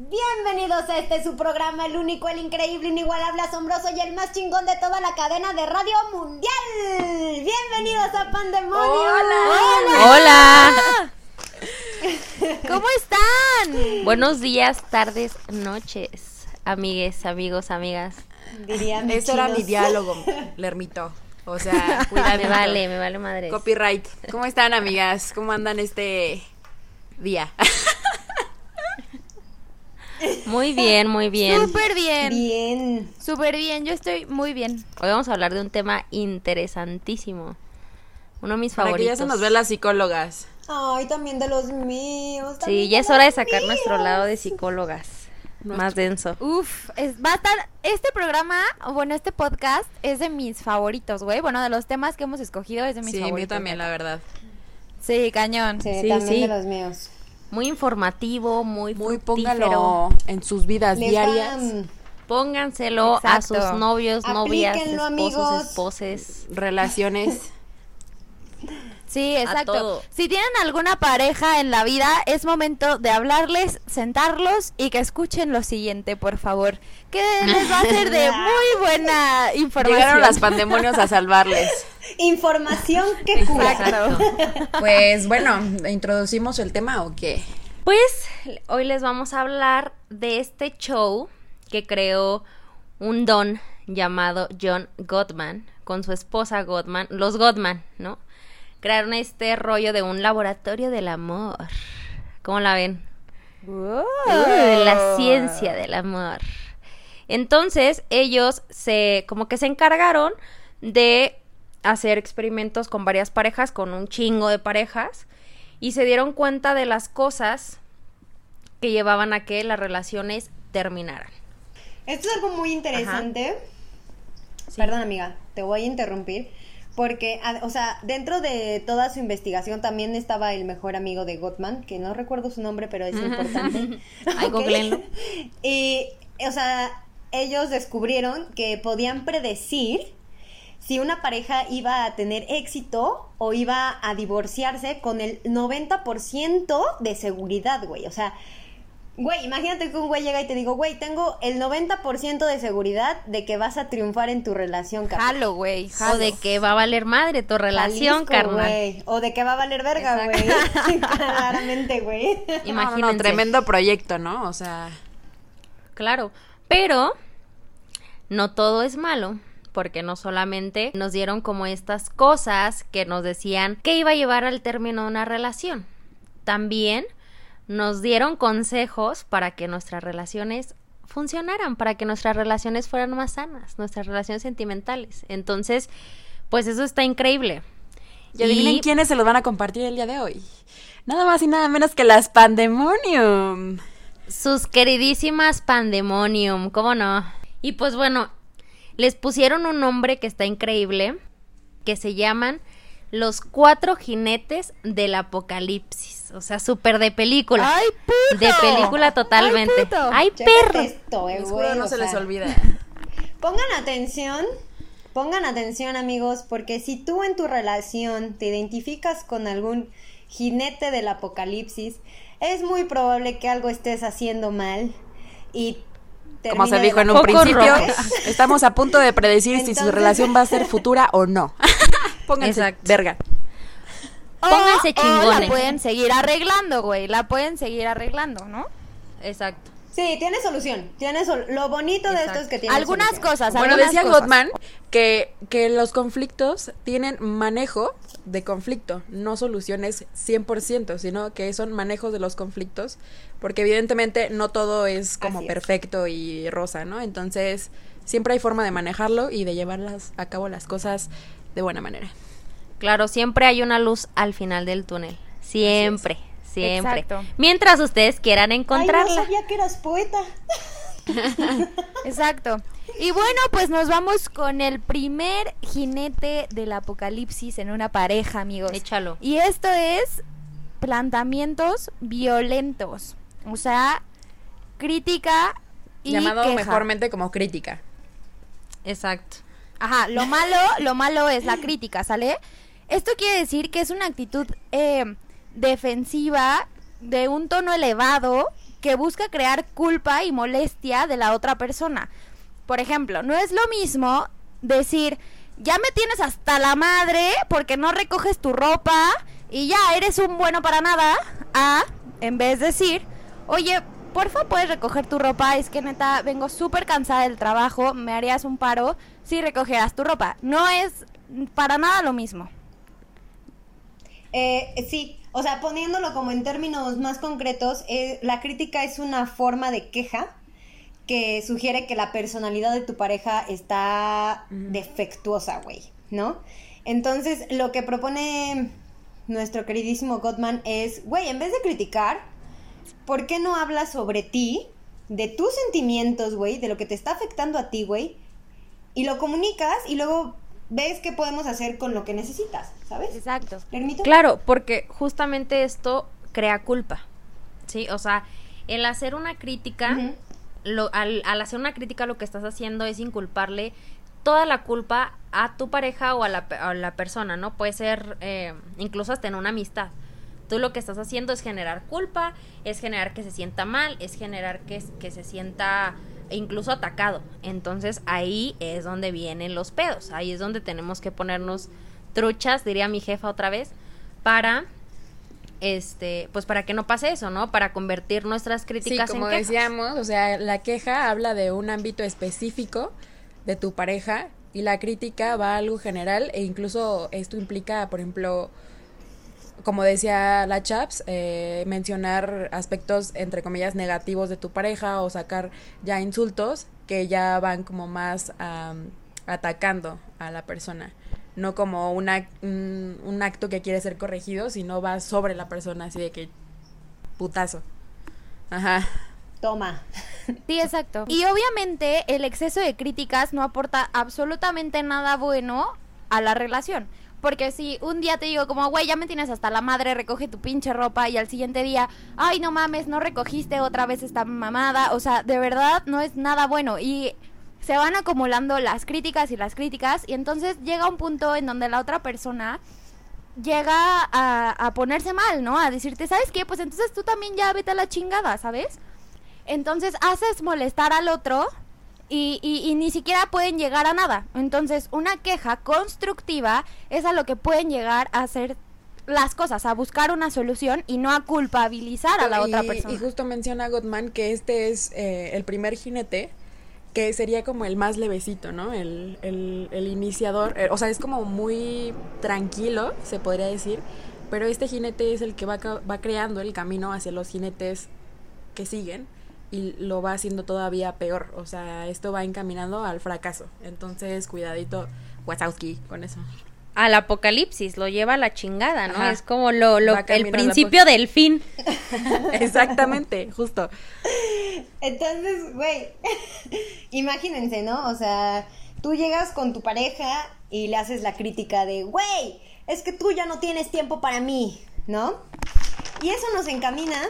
Bienvenidos a este su programa, el único, el increíble, inigualable, asombroso y el más chingón de toda la cadena de radio mundial. Bienvenidos a Pandemonio. Hola. Hola. ¿Cómo están? Buenos días, tardes, noches, amigues, amigos, amigas. Diría mi Ese era mi diálogo, Lermito. O sea, cuidado. Me vale, me vale madre. Copyright. ¿Cómo están, amigas? ¿Cómo andan este día? Muy bien, muy bien. Súper bien. Bien. Súper bien. Yo estoy muy bien. Hoy vamos a hablar de un tema interesantísimo. Uno de mis Para que favoritos. ya se nos vean las psicólogas. Ay, también de los míos. Sí, ya es hora de sacar nuestro míos. lado de psicólogas. Más denso. Uf, es, va a estar. Este programa, o bueno, este podcast es de mis favoritos, güey. Bueno, de los temas que hemos escogido es de mis Sí, favoritos. mío también, la verdad. Sí, cañón. Sí, Sí, también sí. de los míos. Muy informativo, muy Muy fructífero. póngalo en sus vidas Les diarias. van- Pónganselo a sus novios, novias, esposos, amigos. esposes. Relaciones. Sí, exacto. todo. Si tienen alguna pareja en la vida, es momento de hablarles, sentarlos y que escuchen lo siguiente, por favor. Que les va a ser de muy buena información. Llegaron las pandemonios a salvarles. Información que cura. Exacto. Pues bueno, ¿introducimos el tema o qué? Pues hoy les vamos a hablar de este show que creó un don llamado John Gottman con su esposa Gottman, los Gottman, ¿no? Crearon este rollo de un laboratorio del amor. ¿Cómo la ven? Wow. Uh, la ciencia del amor. Entonces, ellos se como que se encargaron de hacer experimentos con varias parejas, con un chingo de parejas, y se dieron cuenta de las cosas que llevaban a que las relaciones terminaran. Esto es algo muy interesante. Perdón, amiga, te voy a interrumpir. Porque, a- o sea, dentro de toda su investigación también estaba el mejor amigo de Gottman, que no recuerdo su nombre, pero es importante. Ahí Ok. googleenlo. Y, o sea, ellos descubrieron que podían predecir si una pareja iba a tener éxito o iba a divorciarse con el 90% de seguridad, güey. O sea, güey, imagínate que un güey llega y te digo, güey, tengo el 90% de seguridad de que vas a triunfar en tu relación, carnal. Jalo, güey. O de que va a valer madre tu relación, Jalisco, carnal. güey. O de que va a valer verga, güey. Claramente, güey. Imagínate. Imagínense. tremendo proyecto, ¿no? O sea, Claro, pero no todo es malo, porque no solamente nos dieron como estas cosas que nos decían que iba a llevar al término de una relación, también nos dieron consejos para que nuestras relaciones funcionaran, para que nuestras relaciones fueran más sanas, nuestras relaciones sentimentales. Entonces, pues eso está increíble. y adivinen quiénes se los van a compartir el día de hoy. Nada más y nada menos que las Pandemonium. Sus queridísimas Pandemonium, ¿cómo no? Y pues bueno, les pusieron un nombre que está increíble, que se llaman los cuatro jinetes del apocalipsis. O sea, súper de película. ¡Ay, puto! De película totalmente. ¡Ay, puto! ¡Ay, perro! esto, eh, güey, no se les olvida. Pongan atención, pongan atención amigos, porque si tú en tu relación te identificas con algún jinete del apocalipsis, es muy probable que algo estés haciendo mal y Como se dijo en un principio, estamos a punto de predecir si su relación va a ser futura o no. Pónganse Exacto. verga. Pónganse o chingones. la pueden seguir arreglando, güey. La pueden seguir arreglando, ¿no? Exacto. Sí, tiene solución, tiene sol- lo bonito de esto es que tiene Algunas solución. cosas, Bueno, algunas decía cosas. Gottman que, que los conflictos tienen manejo de conflicto, no soluciones 100%, sino que son manejos de los conflictos, porque evidentemente no todo es como es. perfecto y rosa, ¿no? Entonces, siempre hay forma de manejarlo y de llevarlas a cabo las cosas de buena manera. Claro, siempre hay una luz al final del túnel. Siempre, siempre. Exacto. Mientras ustedes quieran Ay, no encontrarla. sabía que eras poeta. Exacto. Y bueno, pues nos vamos con el primer jinete del apocalipsis en una pareja, amigos. Échalo. Y esto es planteamientos violentos. O sea, crítica y Llamado queja. mejormente como crítica. Exacto. Ajá, lo malo, lo malo es la crítica, ¿sale? Esto quiere decir que es una actitud eh, defensiva de un tono elevado que busca crear culpa y molestia de la otra persona. Por ejemplo, no es lo mismo decir, ya me tienes hasta la madre porque no recoges tu ropa y ya eres un bueno para nada, a, en vez de decir, oye, porfa, puedes recoger tu ropa, es que neta, vengo súper cansada del trabajo, me harías un paro si recogieras tu ropa. No es para nada lo mismo. Eh, sí, o sea, poniéndolo como en términos más concretos, eh, la crítica es una forma de queja que sugiere que la personalidad de tu pareja está defectuosa, güey, ¿no? Entonces, lo que propone nuestro queridísimo Gottman es, güey, en vez de criticar, ¿por qué no hablas sobre ti, de tus sentimientos, güey, de lo que te está afectando a ti, güey? Y lo comunicas y luego ves qué podemos hacer con lo que necesitas, ¿sabes? Exacto. ¿Permito? Claro, porque justamente esto crea culpa, ¿sí? O sea, el hacer una crítica, lo, al, al hacer una crítica lo que estás haciendo es inculparle toda la culpa a tu pareja o a la, a la persona, ¿no? Puede ser eh, incluso hasta en una amistad. Tú lo que estás haciendo es generar culpa, es generar que se sienta mal, es generar que, que se sienta incluso atacado. Entonces ahí es donde vienen los pedos, ahí es donde tenemos que ponernos truchas, diría mi jefa otra vez, para este, pues para que no pase eso, ¿no? Para convertir nuestras Sí, críticas como en quejas. decíamos, o sea, la queja habla de un ámbito específico de tu pareja y la crítica va a algo general e incluso esto implica, por ejemplo, como decía la Chaps, eh, mencionar aspectos entre comillas negativos de tu pareja o sacar ya insultos que ya van como más am, atacando a la persona. No como una, un, un acto que quiere ser corregido, sino va sobre la persona, así de que putazo. Ajá. Toma. Sí, exacto. Y obviamente el exceso de críticas no aporta absolutamente nada bueno a la relación. Porque si un día te digo como, güey, ya me tienes hasta la madre, recoge tu pinche ropa y al siguiente día, ay, no mames, no recogiste otra vez esta mamada, o sea, de verdad no es nada bueno y se van acumulando las críticas y las críticas y entonces llega un punto en donde la otra persona llega a, ponerse mal, ¿no? A decirte, ¿sabes qué? Pues entonces tú también ya vete a la chingada, ¿sabes? Entonces haces molestar al otro y, y- y ni siquiera pueden llegar a nada. Entonces una queja constructiva es a lo que pueden llegar a hacer las cosas, a buscar una solución y no a culpabilizar a la otra persona. Y justo menciona Gottman que este es eh, el primer jinete que sería como el más levecito, ¿no? El, el- el iniciador, eh, o sea, es como muy tranquilo, se podría decir, pero este jinete es el que va, va creando el camino hacia los jinetes que siguen y lo va haciendo todavía peor, o sea, esto va encaminando al fracaso. Entonces, cuidadito, Wazowski, con eso. Al apocalipsis, lo lleva a la chingada, ¿no? Ajá. Es como lo, el principio del fin. Exactamente, justo. Entonces, güey, imagínense, ¿no? O sea, tú llegas con tu pareja y le haces la crítica de, güey, es que tú ya no tienes tiempo para mí, ¿no? Y eso nos encamina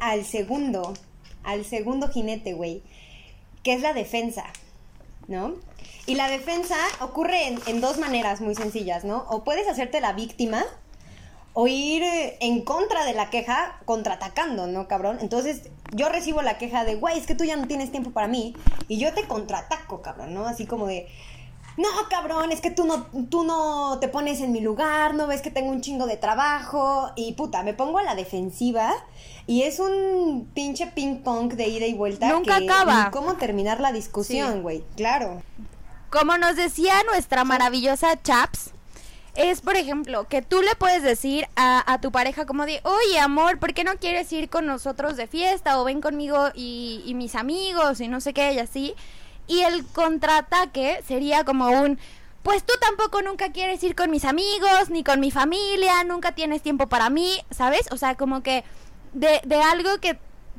al segundo, al segundo jinete, güey, que es la defensa, ¿no? Y la defensa ocurre en, dos maneras muy sencillas, ¿no? O puedes hacerte la víctima, o ir eh, en contra de la queja contraatacando, ¿no, cabrón? Entonces yo recibo la queja de, güey, es que tú ya no tienes tiempo para mí, y yo te contraataco, cabrón, ¿no? Así como de, no, cabrón, es que tú no, tú no te pones en mi lugar, no ves que tengo un chingo de trabajo, y puta, me pongo a la defensiva, y es un pinche ping pong de ida y vuelta. Nunca que acaba. cómo terminar la discusión, güey, claro. Como nos decía nuestra maravillosa Chaps, es por ejemplo que tú le puedes decir a, a tu pareja como de, oye amor, ¿por qué no quieres ir con nosotros de fiesta? O ven conmigo y, y mis amigos y no sé qué y así. Y el contraataque sería como un, pues tú tampoco nunca quieres ir con mis amigos, ni con mi familia, nunca tienes tiempo para mí, ¿sabes? O sea, como que de, de algo que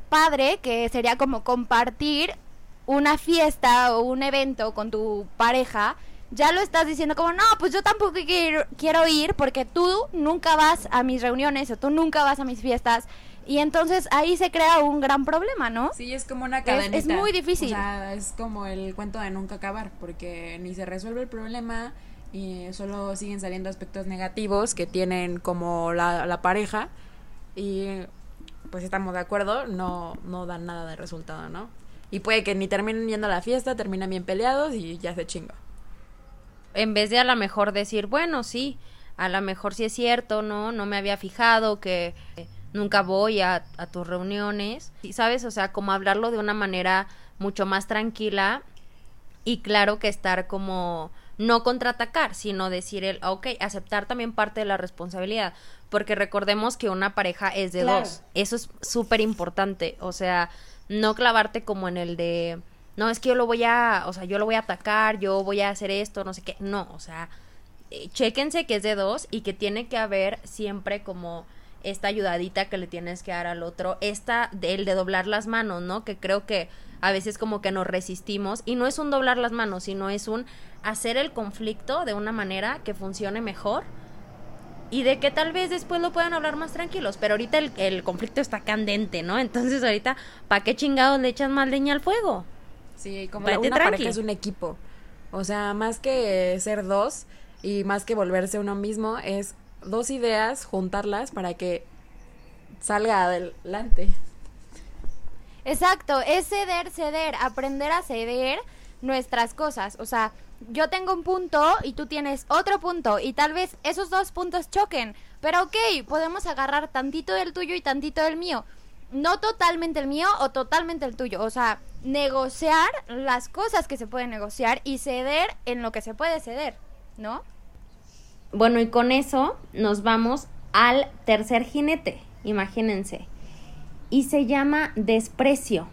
padre, que sería como compartir una fiesta o un evento con tu pareja, ya lo estás diciendo como, no, pues yo tampoco quiero, quiero ir porque tú nunca vas a mis reuniones o tú nunca vas a mis fiestas. Y entonces ahí se crea un gran problema, ¿no? Sí, es como una Es- cadenita. es muy difícil. O sea, es como el cuento de nunca acabar, porque ni se resuelve el problema y solo siguen saliendo aspectos negativos que tienen como la, la pareja y pues estamos de acuerdo, no, no dan nada de resultado, ¿no? Y puede que ni terminen yendo a la fiesta, terminan bien peleados y ya se chingo. En vez de a lo mejor decir, bueno, sí, a lo mejor sí es cierto, ¿no? No me había fijado que nunca voy a, a tus reuniones. Y, ¿Sabes? O sea, como hablarlo de una manera mucho más tranquila y claro que estar como no contraatacar, sino decir el, ok, aceptar también parte de la responsabilidad, porque recordemos que una pareja es de Claro. dos, eso es súper importante, o sea, no clavarte como en el de, no, es que yo lo voy a, o sea, yo lo voy a atacar, yo voy a hacer esto, no sé qué, no, o sea, eh, chéquense que es de dos y que tiene que haber siempre como esta ayudadita que le tienes que dar al otro, esta del de doblar las manos, ¿no? Que creo que a veces como que nos resistimos y no es un doblar las manos, sino es un hacer el conflicto de una manera que funcione mejor y de que tal vez después lo puedan hablar más tranquilos, pero ahorita el, el conflicto está candente, ¿no? Entonces ahorita, ¿para qué chingados le echan más leña al fuego? Sí, como Vete una tranqui. pareja es un equipo. O sea, más que ser dos y más que volverse uno mismo, es dos ideas, juntarlas para que salga adelante. Exacto, es ceder, ceder, aprender a ceder nuestras cosas. O sea, yo tengo un punto y tú tienes otro punto y tal vez esos dos puntos choquen. Pero ok, podemos agarrar tantito del tuyo y tantito del mío. No totalmente el mío o totalmente el tuyo. O sea, negociar las cosas que se pueden negociar y ceder en lo que se puede ceder, ¿no? Bueno, y con eso nos vamos al tercer jinete, imagínense. Y se llama desprecio.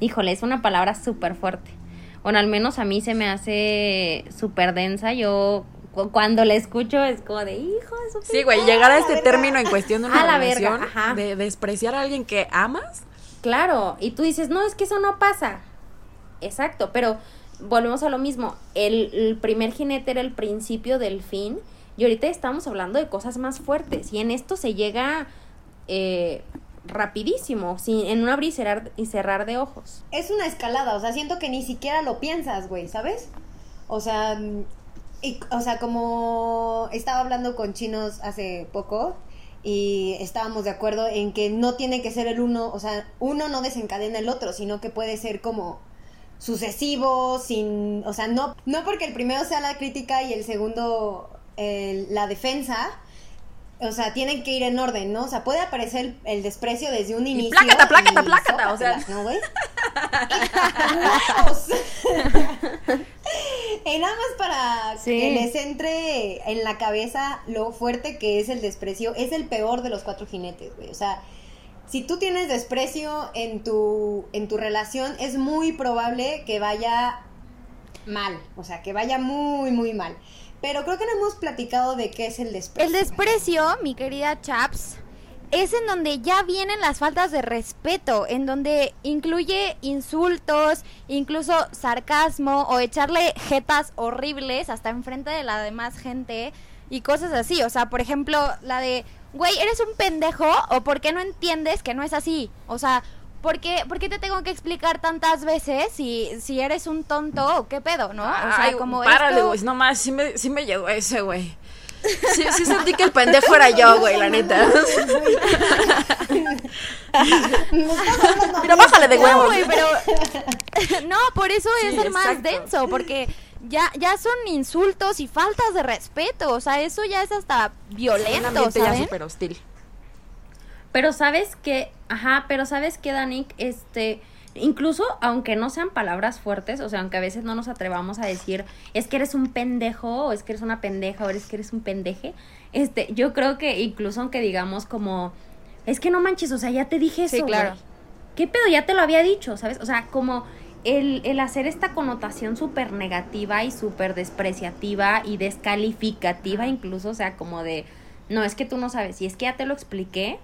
Híjole, es una palabra súper fuerte. Bueno, al menos a mí se me hace súper densa. Yo cu- cuando la escucho es como de hijo de Sí, güey, llegar a este verga. término en cuestión de una A la relación, verga, ajá. de despreciar a alguien que amas, Claro, y tú dices, no, es que eso no pasa. Exacto, pero volvemos a lo mismo. El, primer jinete era el principio del fin y ahorita estamos hablando de cosas más fuertes y en esto se llega eh, rapidísimo, sin, en un abrir y cerrar, y cerrar de ojos. Es una escalada, o sea, siento que ni siquiera lo piensas, güey, ¿sabes? O sea, o sea, como estaba hablando con chinos hace poco y estábamos de acuerdo en que no tiene que ser el uno, o sea, uno no desencadena el otro, sino que puede ser como sucesivo, sin, o sea, no, no porque el primero sea la crítica y el segundo el- la defensa, o sea, tienen que ir en orden, ¿no? O sea, puede aparecer el, el desprecio desde un inicio. plácata, plácata, y plácata, o sea. ¿no, güey? Y nada más para Sí. que les entre en la cabeza lo fuerte que es el desprecio, es el peor de los cuatro jinetes, güey. O sea, si tú tienes desprecio en tu, en tu relación, es muy probable que vaya mal, o sea, que vaya muy, muy mal. Pero creo que no hemos platicado de qué es el desprecio. El desprecio, mi querida Chaps, es en donde ya vienen las faltas de respeto, en donde incluye insultos, incluso sarcasmo o echarle jetas horribles hasta enfrente de la demás gente y cosas así. O sea, por ejemplo, la de, güey, eres un pendejo o por qué no entiendes que no es así. O sea, ¿por qué, por qué te tengo que explicar tantas veces si, si eres un tonto o qué pedo, no? O sea, Ay, como párale, esto- güey, no más, sí me, sí me llegó ese, güey. Sí, sí sentí que el pendejo era yo, güey, la neta. Mira, bájale de No, huevos. güey, pero no, por eso Sí, es el más exacto. denso, porque ya ya son insultos y faltas de respeto, o sea, eso ya es hasta Un violento, ya ¿saben? súper hostil. Pero sabes que, ajá, pero sabes que, Danik, este, incluso aunque no sean palabras fuertes, o sea, aunque a veces no nos atrevamos a decir, es que eres un pendejo, o es que eres una pendeja, o es que eres un pendeje, este, yo creo que incluso aunque digamos como, es que no manches, o sea, ya te dije eso, Sí, claro. ¿Qué pedo? Ya te lo había dicho, ¿sabes? O sea, como el, el hacer esta connotación súper negativa y súper despreciativa y descalificativa incluso, o sea, como de, no, es que tú no sabes, y es que ya te lo expliqué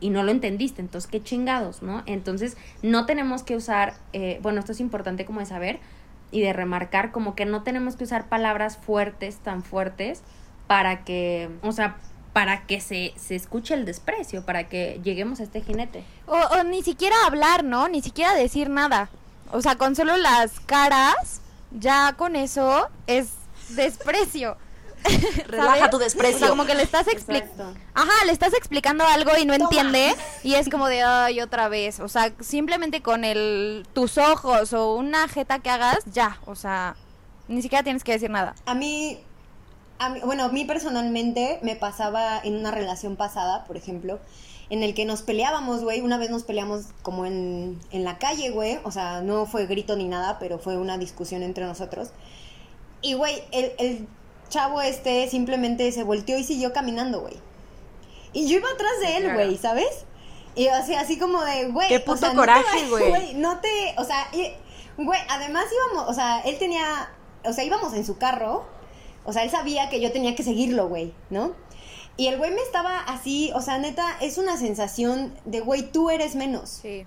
y no lo entendiste, entonces qué chingados, ¿no? Entonces no tenemos que usar, eh, bueno, esto es importante como de saber y de remarcar, como que no tenemos que usar palabras fuertes, tan fuertes, para que, o sea, para que se, se escuche el desprecio, para que lleguemos a este jinete. O, o ni siquiera hablar, ¿no? Ni siquiera decir nada. O sea, con solo las caras, ya con eso es desprecio. Relaja ¿sabes? tu O sea, desprecio. como que le estás explicando. Ajá, le estás explicando algo y no Toma. entiende y es como de ay otra vez, o sea, simplemente con el tus ojos o una jeta que hagas ya, o sea, ni siquiera tienes que decir nada. A mí, a mí- bueno, a mí personalmente me pasaba en una relación pasada, por ejemplo, en el que nos peleábamos, güey. Una vez nos peleamos como en, en la calle, güey. O sea, no fue grito ni nada, pero fue una discusión entre nosotros. Y, güey, el, el chavo este simplemente se volteó y siguió caminando, güey. Y yo iba atrás de él, Claro. güey, ¿sabes? Y así, así como de, güey. Qué o puto sea, coraje, güey. No te, o sea, güey, además íbamos, o sea, él tenía, o sea, íbamos en su carro. O sea, él sabía que yo tenía que seguirlo, güey, ¿no? Y el güey me estaba así, o sea, neta, es una sensación de, güey, tú eres menos. Sí.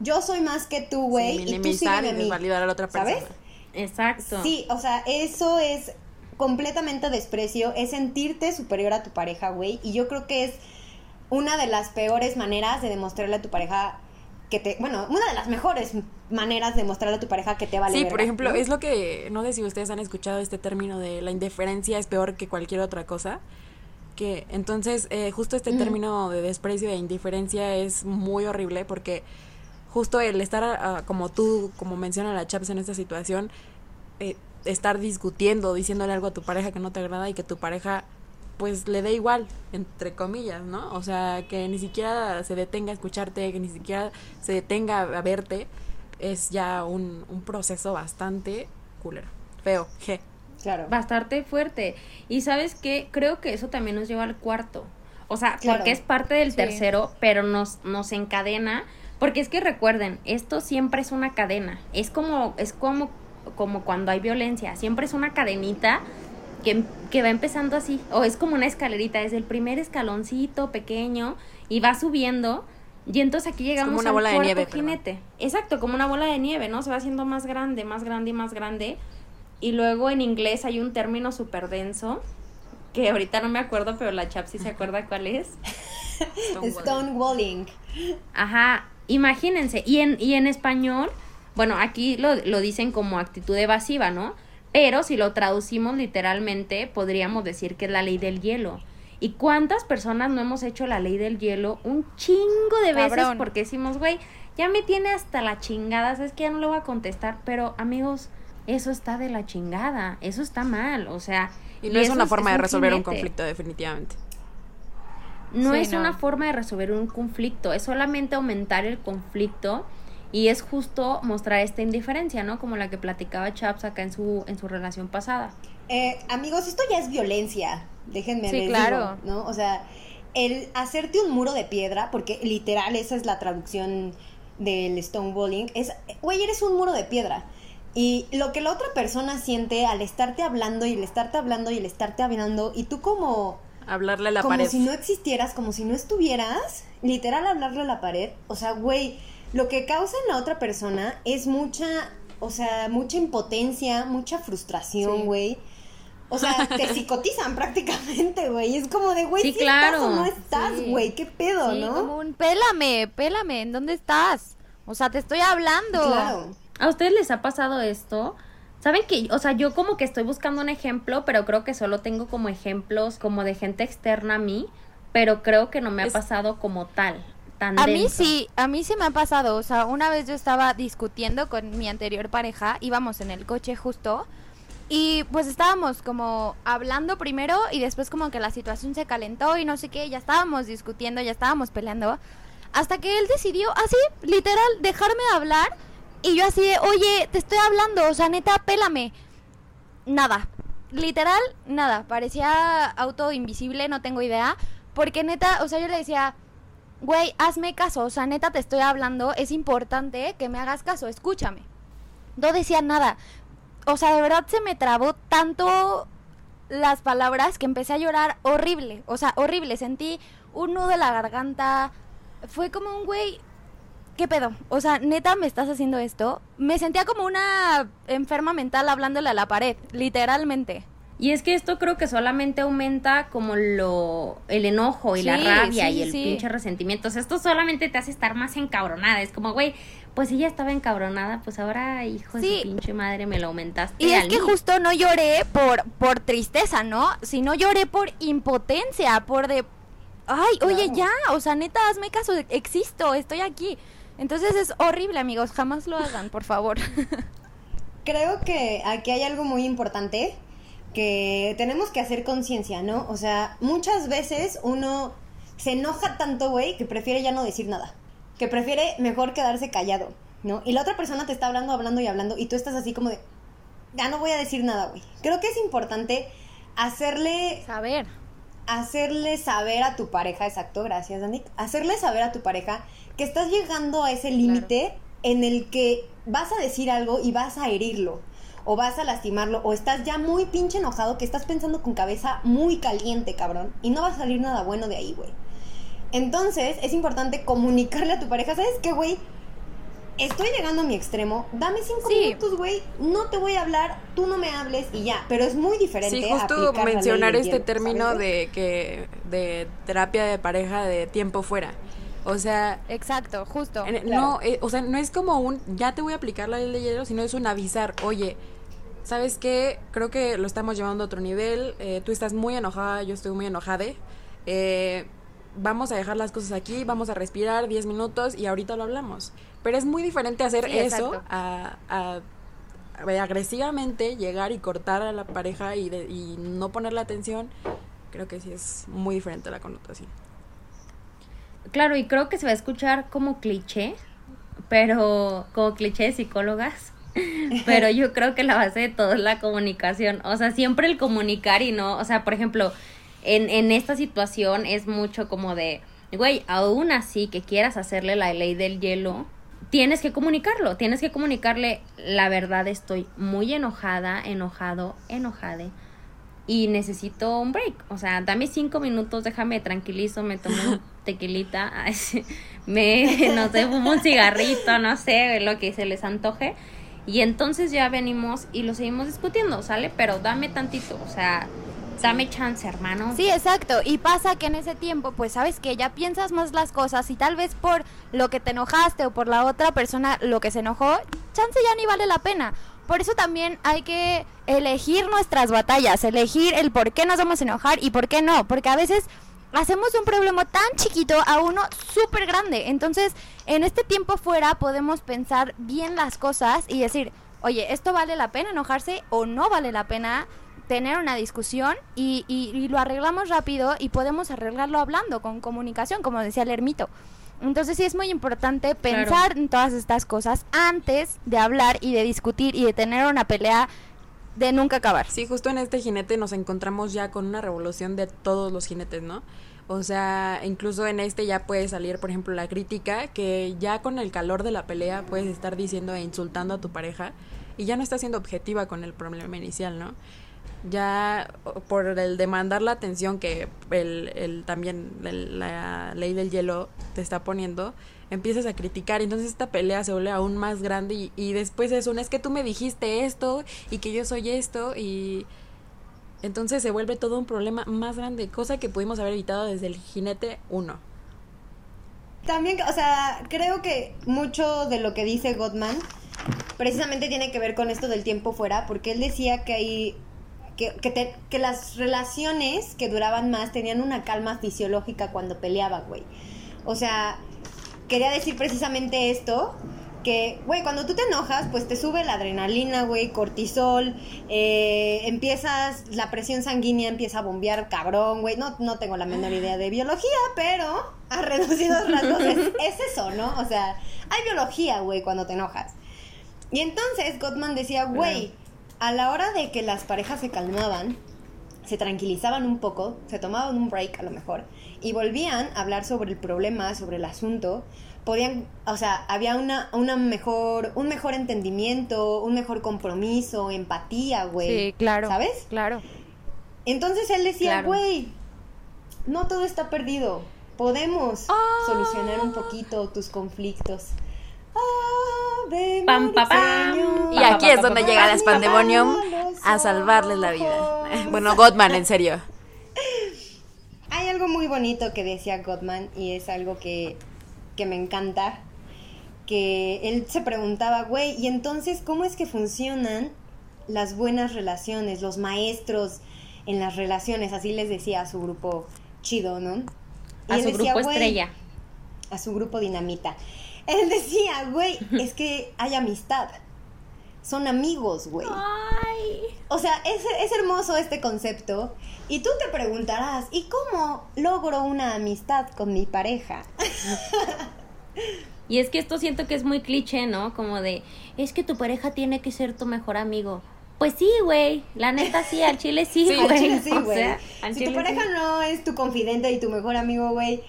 Yo soy más que tú, güey, Sí, y tú minimizar sígueme y a mí. desvalidar a la otra persona. ¿Sabes? Exacto. Sí, o sea, eso es completamente desprecio, es sentirte superior a tu pareja, güey, y yo creo que es una de las peores maneras de demostrarle a tu pareja que te, bueno, una de las mejores maneras de mostrarle a tu pareja que te vale Sí, verga, por ejemplo, ¿no? es lo que, no sé si ustedes han escuchado este término de la indiferencia es peor que cualquier otra cosa. Que entonces, eh, justo este término de desprecio e indiferencia es muy horrible porque justo el estar ah, como tú, como menciona la Chaps en esta situación, eh, estar discutiendo, diciéndole algo a tu pareja que no te agrada y que tu pareja pues le dé igual, entre comillas, ¿no? O sea, que ni siquiera se detenga a escucharte, que ni siquiera se detenga a verte, es ya un, un proceso bastante culero, feo, je. Claro. bastante fuerte. Y sabes qué, creo que eso también nos lleva al cuarto. O sea, Claro. porque es parte del Sí. tercero, pero nos, nos encadena. Porque es que recuerden, esto siempre es una cadena. Es como, es como, como cuando hay violencia. Siempre es una cadenita que, que va empezando así. O es como una escalerita, es el primer escaloncito pequeño y va subiendo. Y entonces aquí llegamos como una al bola de cuarto nieve, perdón. jinete. Exacto, como una bola de nieve, ¿no? Se va haciendo más grande, más grande y más grande. Y luego en inglés hay un término súper denso, que ahorita no me acuerdo, pero la chap sí se acuerda cuál es. Stonewalling. Ajá, imagínense. Y en, y en español, bueno, aquí lo, lo dicen como actitud evasiva, ¿no? Pero si lo traducimos literalmente, podríamos decir que es la ley del hielo. ¿Y cuántas personas no hemos hecho la ley del hielo un chingo de veces Cabrón. porque decimos, güey, ya me tiene hasta la chingada, es que ya no le voy a contestar, pero amigos, eso está de la chingada, eso está mal, o sea, Y no es una forma de resolver un conflicto, definitivamente. No Sí, es no. una forma de resolver un conflicto, es solamente aumentar el conflicto y es justo mostrar esta indiferencia, ¿no? Como la que platicaba Chaps acá en su, en su relación pasada. Eh, amigos, esto ya es violencia. Déjenme Sí, les claro. digo, ¿no? O sea, el hacerte un muro de piedra, porque literal esa es la traducción del stonewalling, es, güey, eres un muro de piedra. Y lo que la otra persona siente al estarte hablando y el estarte hablando y el estarte hablando, y tú como, Hablarle a la como pared. si no existieras, como si no estuvieras, literal hablarle a la pared, o sea, güey, lo que causa en la otra persona es mucha, o sea, mucha impotencia, mucha frustración, Sí. güey. O sea, te psicotizan prácticamente, güey. Es como de, güey, Sí, si claro. estás o no estás, Sí. güey. ¿Qué pedo, Sí, no? como un pélame, pélame, ¿en dónde estás? O sea, te estoy hablando. Claro. ¿A ustedes les ha pasado esto? ¿Saben que, o sea, yo como que estoy buscando un ejemplo, pero creo que solo tengo como ejemplos como de gente externa a mí, pero creo que no me ha pasado como tal, tan A mí sí, a mí sí me ha pasado. O sea, una vez yo estaba discutiendo con mi anterior pareja, íbamos en el coche justo, y pues estábamos como hablando primero y después como que la situación se calentó y no sé qué, ya estábamos discutiendo, ya estábamos peleando, hasta que él decidió así, literal, dejarme de hablar y yo así de, oye, te estoy hablando, o sea, neta, pélame. Nada, literal, nada, parecía auto invisible, no tengo idea, porque neta, o sea, yo le decía, güey, hazme caso, o sea, neta te estoy hablando, es importante que me hagas caso, escúchame. No decía nada. O sea, de verdad se me trabó tanto las palabras que empecé a llorar horrible, o sea, horrible, sentí un nudo en la garganta, fue como un güey, ¿qué pedo? O sea, neta me estás haciendo esto. Me sentía como una enferma mental hablándole a la pared, literalmente. Y es que esto creo que solamente aumenta como lo el enojo y la rabia sí, y el sí. pinche resentimiento. O sea, esto solamente te hace estar más encabronada. Es como, güey, pues ella estaba encabronada, pues ahora, hijo de su pinche madre, me lo aumentaste. Y es que justo no lloré por, por tristeza, ¿no? Sino lloré por impotencia, por de, ay, oye, ya, o sea, neta, hazme caso, existo, estoy aquí. Entonces es horrible, amigos, jamás lo hagan, por favor. Creo que aquí hay algo muy importante que tenemos que hacer conciencia, ¿no? O sea, muchas veces uno se enoja tanto, güey, que prefiere ya no decir nada. Que prefiere mejor quedarse callado, ¿no? Y la otra persona te está hablando, hablando y hablando y tú estás así como de, ya no voy a decir nada, güey. Creo que es importante hacerle Saber. hacerle saber a tu pareja, exacto, gracias Dani, hacerle saber a tu pareja que estás llegando a ese límite en el que vas a decir algo y vas a herirlo, o vas a lastimarlo, o estás ya muy pinche enojado que estás pensando con cabeza muy caliente, cabrón, y no va a salir nada bueno de ahí, güey. Entonces, es importante comunicarle a tu pareja, ¿sabes qué, güey? Estoy llegando a mi extremo, dame cinco Sí. minutos, güey, no te voy a hablar, tú no me hables y ya, pero es muy diferente. Sí, justo mencionar este término de que de terapia de pareja de tiempo fuera. O sea, Exacto, justo. en- claro. no, eh, o sea, no es como un ya te voy a aplicar la ley de hielo, sino es un avisar, oye, ¿sabes qué? Creo que lo estamos llevando a otro nivel, eh, tú estás muy enojada, yo estoy muy enojada. Eh, vamos a dejar las cosas aquí, vamos a respirar 10 minutos y ahorita lo hablamos. Pero es muy diferente hacer Sí, eso exacto. a, a- a agresivamente llegar y cortar a la pareja y, de- y no ponerle atención. Creo que sí es muy diferente la connotación. Claro, y creo que se va a escuchar como cliché, pero como cliché de psicólogas. Pero yo creo que la base de todo es la comunicación. O sea, siempre el comunicar y no, o sea, por ejemplo, en, en esta situación es mucho como de, güey, aún así que quieras hacerle la ley del hielo, tienes que comunicarlo, tienes que comunicarle la verdad, estoy muy enojada, enojado, enojade y necesito un break. O sea, dame cinco minutos, déjame tranquilizo, me tomo un tequilita, me, no sé, fumo un cigarrito, no sé, lo que se les antoje. Y entonces ya venimos y lo seguimos discutiendo, ¿sale? Pero dame tantito, o sea, dame chance, hermano. Sí, exacto. Y pasa que en ese tiempo, pues sabes que ya piensas más las cosas y tal vez por lo que te enojaste o por la otra persona lo que se enojó, chance ya ni vale la pena. Por eso también hay que elegir nuestras batallas, elegir el por qué nos vamos a enojar y por qué no. Porque a veces hacemos un problema tan chiquito a uno súper grande. Entonces, en este tiempo fuera podemos pensar bien las cosas y decir, oye, ¿esto vale la pena enojarse o no vale la pena tener una discusión? Y, y- y lo arreglamos rápido y podemos arreglarlo hablando, con comunicación, como decía el ermito. Entonces sí es muy importante pensar en todas estas cosas antes de hablar y de discutir y de tener una pelea de nunca acabar. Sí, justo en este jinete nos encontramos ya con una revolución de todos los jinetes, ¿no? O sea, incluso en este ya puede salir, por ejemplo, la crítica, que ya con el calor de la pelea puedes estar diciendo e insultando a tu pareja y ya no estás siendo objetiva con el problema inicial, ¿no? Ya por el demandar la atención que el, el también la ley del hielo te está poniendo, empiezas a criticar, entonces esta pelea se vuelve aún más grande y, y después es un, es que tú me dijiste esto y que yo soy esto y entonces se vuelve todo un problema más grande, cosa que pudimos haber evitado desde el jinete 1. También, o sea, creo que mucho de lo que dice Gottman precisamente tiene que ver con esto del tiempo fuera, porque él decía que hay que, que, las relaciones que duraban más tenían una calma fisiológica cuando peleaban, güey. O sea, quería decir precisamente esto, que, güey, cuando tú te enojas, pues te sube la adrenalina, güey, cortisol, eh, empiezas, la presión sanguínea empieza a bombear cabrón, güey. No, no tengo la menor idea de biología, pero a reducidos rasgos es, es eso, ¿no? O sea, hay biología, güey, cuando te enojas. Y entonces Gottman decía, güey, a la hora de que las parejas se calmaban, se tranquilizaban un poco, se tomaban un break a lo mejor, y volvían a hablar sobre el problema, sobre el asunto, podían, o sea, había una, una mejor, un mejor entendimiento, un mejor compromiso, empatía, güey. Sí, claro. ¿Sabes? Claro. Entonces él decía, Claro. güey, no todo está perdido. Podemos Ah. solucionar un poquito tus conflictos. Ave Pam, pam. Señor. Y aquí es donde llega las Pandemonium a salvarles la vida. Bueno, Godman, en serio. Hay algo muy bonito que decía Gottman y es algo que, que me encanta. que él se preguntaba, güey, ¿y entonces cómo es que funcionan las buenas relaciones, los maestros en las relaciones? Así les decía a su grupo chido, ¿no? Y A él su decía, grupo estrella. A su grupo dinamita. Él decía, güey, es que hay amistad. Son amigos, güey. O sea, es, es hermoso este concepto. Y tú te preguntarás, ¿y cómo logro una amistad con mi pareja? Y es que esto siento que es muy cliché, ¿no? Como de, es que tu pareja tiene que ser tu mejor amigo. Pues sí, güey. La neta sí, al chile sí, Sí, güey. Al chile sí, O güey. sea, si tu pareja sí. no es tu confidente y tu mejor amigo, güey,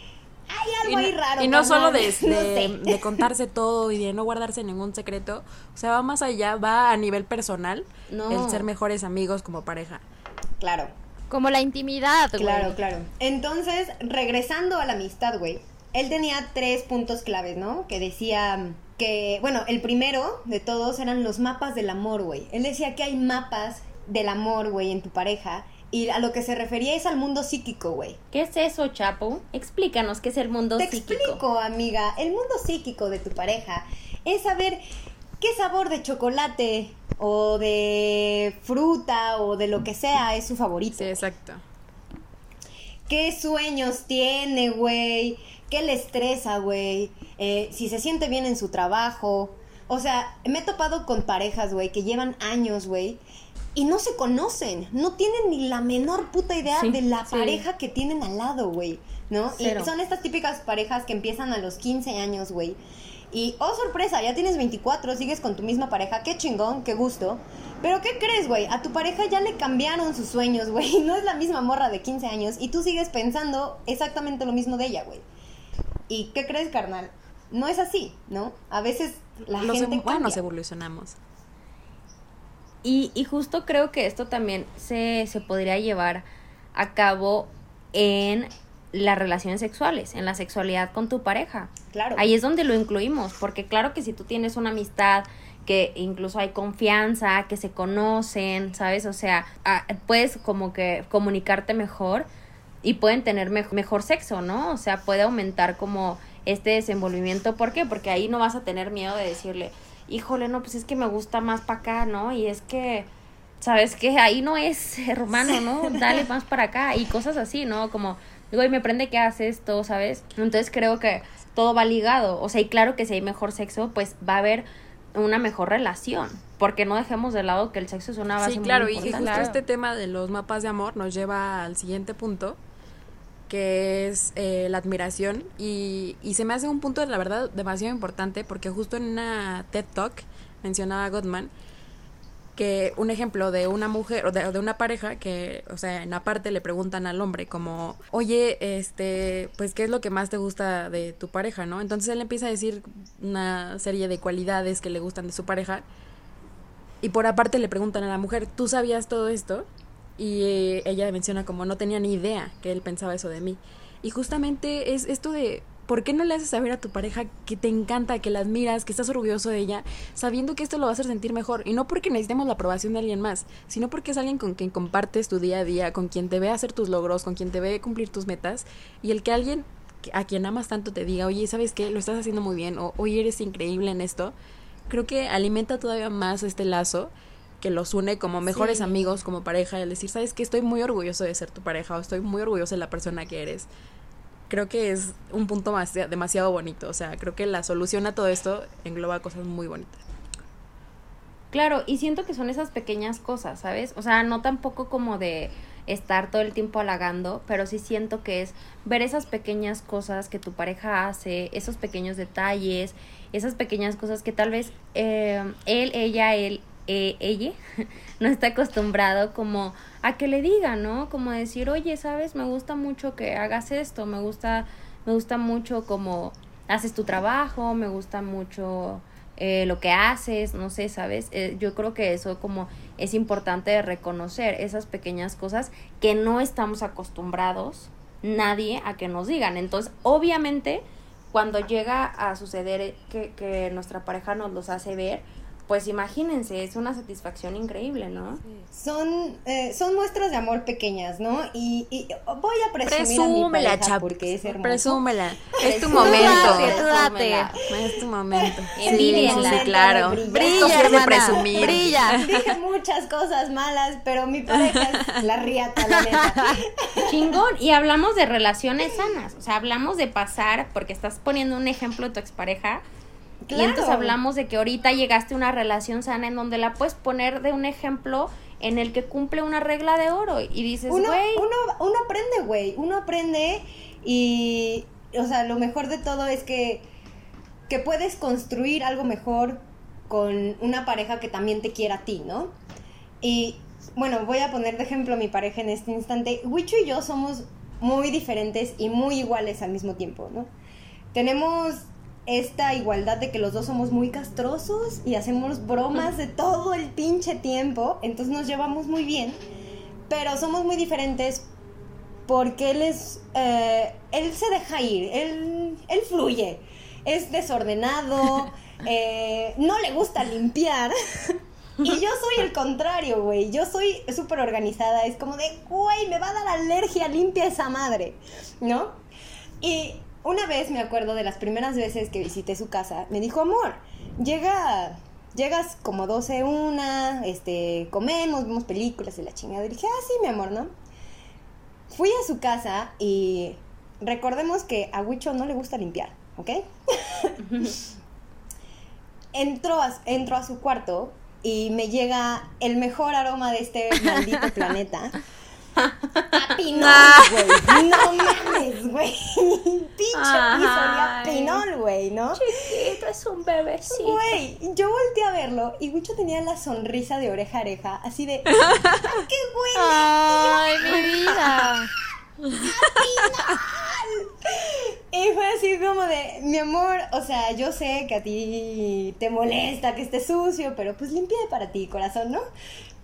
hay algo y ahí no, raro. y no solo de, No de- sé. de contarse todo y de no guardarse ningún secreto, o sea, va más allá, va a nivel personal No. el ser mejores amigos como pareja. Claro, Como la intimidad, güey. claro, claro. Entonces, regresando a la amistad, güey, él tenía tres puntos claves, ¿no? Que decía que, bueno, el primero de todos eran los mapas del amor, güey. Él decía que hay mapas del amor, güey, en tu pareja. Y a lo que se refería es al mundo psíquico, güey. ¿Qué es eso, Chapo? Explícanos qué es el mundo Te psíquico. explico, amiga. El mundo psíquico de tu pareja es saber qué sabor de chocolate o de fruta o de lo que sea es su favorito. Sí, exacto. ¿Qué sueños tiene, güey? ¿Qué le estresa, güey? Eh, si se siente bien en su trabajo. O sea, me he topado con parejas, güey, que llevan años, güey, y no se conocen. No tienen ni la menor puta idea Sí, de la sí. pareja que tienen al lado, güey. ¿No? Cero. Y son estas típicas parejas que empiezan a los 15 años, güey. Y, oh sorpresa, ya tienes 24, sigues con tu misma pareja, qué chingón, qué gusto. Pero ¿qué crees, güey? A tu pareja ya le cambiaron sus sueños, güey. No es la misma morra de 15 años y tú sigues pensando exactamente lo mismo de ella, güey. ¿Y qué crees, carnal? No es así, ¿no? A veces la Los gente em- bueno, nos evolucionamos. Y, y justo creo que esto también se, se podría llevar a cabo en las relaciones sexuales, en la sexualidad con tu pareja. Claro. Ahí es donde lo incluimos, porque claro que si tú tienes una amistad que incluso hay confianza, que se conocen, ¿sabes? O sea, puedes como que comunicarte mejor y pueden tener mej- mejor sexo, ¿no? O sea, puede aumentar como este desenvolvimiento. ¿Por qué? Porque ahí no vas a tener miedo de decirle, híjole, no, pues es que me gusta más para acá, ¿no? Y es que, ¿sabes qué? Ahí no es, hermano, ¿no? Dale más para acá y cosas así, ¿no? Como, güey, me prende que haces esto, ¿sabes? Entonces creo que todo va ligado. O sea, y claro que si hay mejor sexo, pues va a haber una mejor relación. Porque no dejemos de lado que el sexo es una base Sí, muy claro, y justo Claro. este tema de los mapas de amor nos lleva al siguiente punto, que es eh, la admiración. Y, se me hace un punto, la verdad, demasiado importante, porque justo en una TED Talk mencionaba Gottman que un ejemplo de una mujer o de, de una pareja que, o sea, en aparte le preguntan al hombre como, oye, este, pues, ¿qué es lo que más te gusta de tu pareja, no? Entonces él empieza a decir una serie de cualidades que le gustan de su pareja y por aparte le preguntan a la mujer, ¿tú sabías todo esto? Y eh, ella menciona como no tenía ni idea que él pensaba eso de mí. Y justamente es esto de, ¿por qué no le haces saber a tu pareja que te encanta, que la admiras, que estás orgulloso de ella, sabiendo que esto lo va a hacer sentir mejor? Y no porque necesitemos la aprobación de alguien más, sino porque es alguien con quien compartes tu día a día, con quien te ve hacer tus logros, con quien te ve cumplir tus metas. Y el que alguien a quien amas tanto te diga, oye, ¿sabes qué? Lo estás haciendo muy bien, o oye, eres increíble en esto creo que alimenta todavía más este lazo que los une como mejores Sí. amigos, como pareja, y al decir, sabes que estoy muy orgulloso de ser tu pareja o estoy muy orgulloso de la persona que eres. Creo que es un punto más, demasiado bonito. O sea, creo que la solución a todo esto engloba cosas muy bonitas. Claro, y siento que son esas pequeñas cosas, ¿sabes? O sea, no tampoco como de estar todo el tiempo halagando, pero sí siento que es ver esas pequeñas cosas que tu pareja hace, esos pequeños detalles, esas pequeñas cosas que tal vez eh, él, ella, él, eh, ella no está acostumbrado como a que le diga, ¿no? Como decir, oye, ¿sabes? Me gusta mucho que hagas esto, me gusta, me gusta mucho como haces tu trabajo, me gusta mucho eh, lo que haces, no sé, ¿sabes? Eh, yo creo que eso como es importante reconocer esas pequeñas cosas que no estamos acostumbrados nadie a que nos digan. Entonces, obviamente, cuando llega a suceder que, que nuestra pareja nos los hace ver, pues imagínense, es una satisfacción increíble, ¿no? Son, eh, son muestras de amor pequeñas, ¿no? Y, y voy a presumir a mi Presúmela, pareja chap. porque es hermoso. Presúmela. Es tu momento. date. Es tu momento. Envidienla. sí, claro. Brilla, hermana, presumir. brilla. Dije muchas cosas malas, pero mi pareja es la riata, la neta. Chingón. Y hablamos de relaciones sanas. O sea, hablamos de pasar, porque estás poniendo un ejemplo de tu expareja. Y Claro. entonces hablamos de que ahorita llegaste a una relación sana en donde la puedes poner de un ejemplo en el que cumple una regla de oro. Y dices, Uno, güey. uno, uno aprende, güey. Uno aprende y, o sea, lo mejor de todo es que, que puedes construir algo mejor con una pareja que también te quiera a ti, ¿no? Y, bueno, voy a poner de ejemplo a mi pareja en este instante. Wicho y yo somos muy diferentes y muy iguales al mismo tiempo, ¿no? Tenemos esta igualdad de que los dos somos muy castrosos y hacemos bromas de todo el pinche tiempo, entonces nos llevamos muy bien, pero somos muy diferentes porque él es, eh, él se deja ir, él, él fluye, es desordenado, eh, no le gusta limpiar. Y yo soy el contrario, güey. Yo soy súper organizada. Es como de, güey, me va a dar alergia, limpia esa madre. ¿No? Y una vez me acuerdo de las primeras veces que visité su casa, me dijo, amor, llega, llegas como 12, una, este, comemos, vemos películas y la chingada. Y dije, ah, sí, mi amor, ¿no? Fui a su casa y recordemos que a Huicho no le gusta limpiar, ¿ok? entro, a, a su cuarto y me llega el mejor aroma de este maldito planeta. Pinol, güey. No mames, güey. Pinche piso pinol, güey, ¿no? Chiquito, es un bebecito. Güey, yo volteé a verlo y Wicho tenía la sonrisa de oreja a oreja, así de, ¡ay, qué huele! Ay, mi vida. Y fue así como de, mi amor, o sea, yo sé que a ti te molesta que esté sucio, pero pues limpia para ti, corazón, ¿no?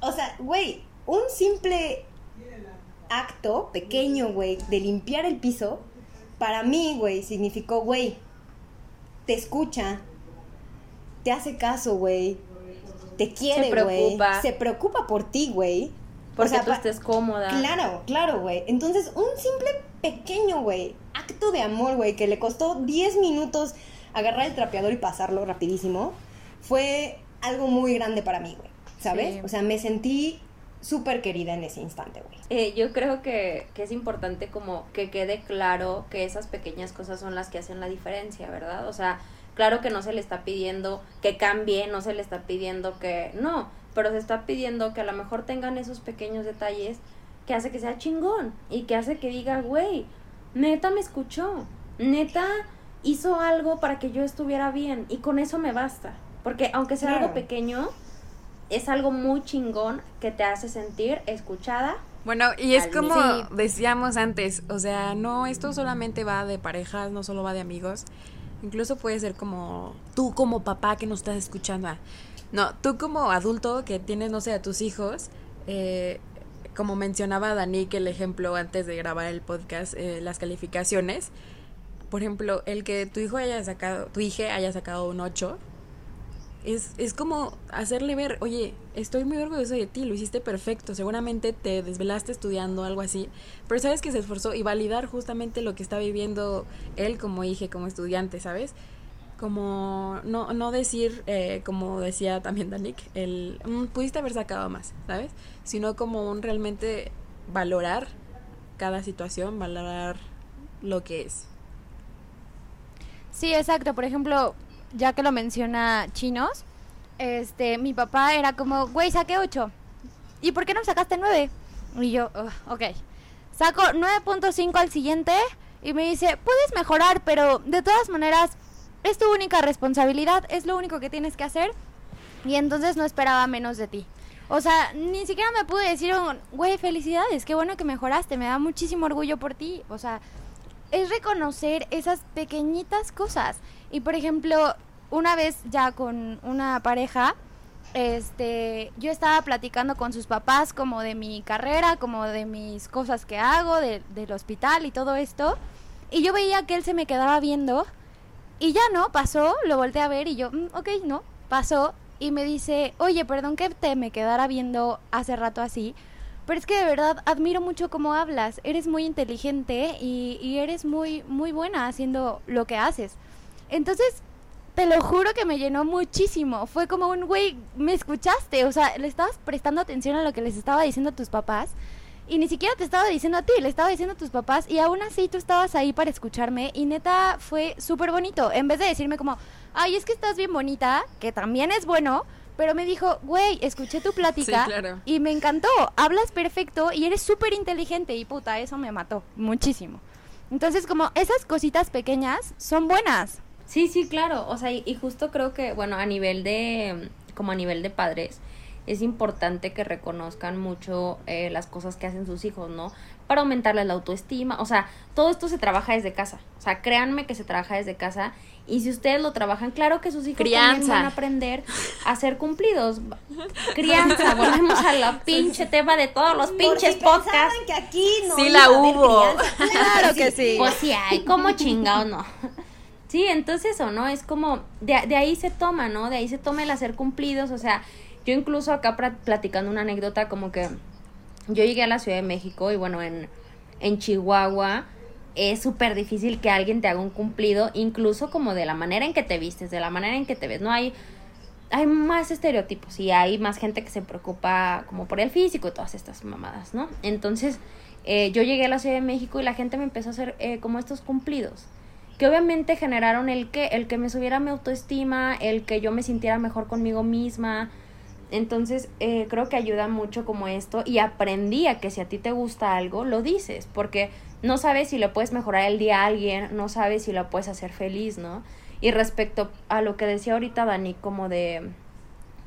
O sea, güey, un simple acto pequeño, güey, de limpiar el piso, para mí, güey, significó, güey, te escucha, te hace caso, güey, te quiere, güey, preocupa. se preocupa por ti, güey. Porque O sea, tú estés cómoda. Claro, claro, güey. Entonces, un simple pequeño, güey, acto de amor, güey, que le costó 10 minutos agarrar el trapeador y pasarlo rapidísimo, fue algo muy grande para mí, güey. ¿Sabes? Sí. O sea, me sentí súper querida en ese instante, güey. Eh, yo creo que, que es importante como que quede claro que esas pequeñas cosas son las que hacen la diferencia, ¿verdad? O sea, claro que no se le está pidiendo que cambie, no se le está pidiendo que... No, pero se está pidiendo que a lo mejor tengan esos pequeños detalles que hace que sea chingón y que hace que diga, güey, neta me escuchó, neta hizo algo para que yo estuviera bien y con eso me basta. Porque aunque sea algo pequeño, es algo muy chingón que te hace sentir escuchada Bueno, y es como Sí. decíamos antes, o sea, no, esto solamente va de parejas, no solo va de amigos, incluso puede ser como tú como papá que nos estás escuchando. ah, No, tú como adulto que tienes, no sé, a tus hijos, eh, como mencionaba Dani, que el ejemplo antes de grabar el podcast, eh, las calificaciones, por ejemplo, el que tu hijo haya sacado, tu hija haya sacado un 8, es, es como hacerle ver, oye, estoy muy orgulloso de ti, lo hiciste perfecto, seguramente te desvelaste estudiando, algo así, pero sabes que se esforzó y validar justamente lo que está viviendo él como hija, como estudiante, ¿sabes? Como no, no decir, eh, como decía también Danik, el "Mm, pudiste haber sacado más, ¿sabes? Sino como un realmente valorar cada situación, valorar lo que es. Sí, exacto. Por ejemplo, ya que lo menciona chinos, este, mi papá era como, güey, saqué 8. ¿Y por qué no sacaste 9? Y yo, "Ugh, ok. Saco 9.5 al siguiente y me dice, puedes mejorar, pero de todas maneras es tu única responsabilidad, es lo único que tienes que hacer. Y entonces no esperaba menos de ti. O sea, ni siquiera me pude decir, güey, felicidades, qué bueno que mejoraste, me da muchísimo orgullo por ti. O sea, es reconocer esas pequeñitas cosas. Y por ejemplo, una vez ya con una pareja, este, yo estaba platicando con sus papás como de mi carrera, como de mis cosas que hago, de- del hospital y todo esto. Y yo veía que él se me quedaba viendo y ya no, pasó, lo volteé a ver y yo, "Mm, ok, no, pasó. y me dice, oye, perdón que te me quedara viendo hace rato así, pero es que de verdad admiro mucho cómo hablas, eres muy inteligente y, y eres muy, muy buena haciendo lo que haces. Entonces, te lo juro que me llenó muchísimo. Fue como un, güey, me escuchaste, o sea, le estabas prestando atención a lo que les estaba diciendo a tus papás. Y ni siquiera te estaba diciendo a ti, le estaba diciendo a tus papás y aún así tú estabas ahí para escucharme y neta fue súper bonito. En vez de decirme como, ay, es que estás bien bonita, que también es bueno, pero me dijo, güey, escuché tu plática Sí, claro. y me encantó, hablas perfecto y eres súper inteligente y puta, eso me mató muchísimo. Entonces como esas cositas pequeñas son buenas. Sí, sí, claro. O sea, y, y justo creo que, bueno, a nivel de, como a nivel de padres, es importante que reconozcan mucho eh, las cosas que hacen sus hijos, ¿no? Para aumentarles la autoestima. O sea, todo esto se trabaja desde casa. O sea, créanme que se trabaja desde casa. Y si ustedes lo trabajan, claro que sus hijos también van a aprender a ser cumplidos. Crianza, volvemos a la pinche tema de todos los pinches Por si podcasts. pensaban que aquí no Sí la hubo. crianza. Claro que sí. Pues sí hay, como chingado no. Sí, entonces eso, ¿no? Es como, de, de ahí se toma, ¿no? De ahí se toma el hacer cumplidos, o sea, yo incluso acá platicando una anécdota como que yo llegué a la Ciudad de México y bueno, en, en Chihuahua es súper difícil que alguien te haga un cumplido, incluso como de la manera en que te vistes, de la manera en que te ves, ¿no? Hay, hay más estereotipos y hay más gente que se preocupa como por el físico y todas estas mamadas, ¿no? Entonces, eh, yo llegué a la Ciudad de México y la gente me empezó a hacer eh, como estos cumplidos que obviamente generaron el que el que me subiera mi autoestima, el que yo me sintiera mejor conmigo misma. Entonces, eh, creo que ayuda mucho como esto y aprendí a que si a ti te gusta algo, lo dices, porque no sabes si le puedes mejorar el día a alguien, no sabes si lo puedes hacer feliz, ¿no? Y respecto a lo que decía ahorita Dani, como de,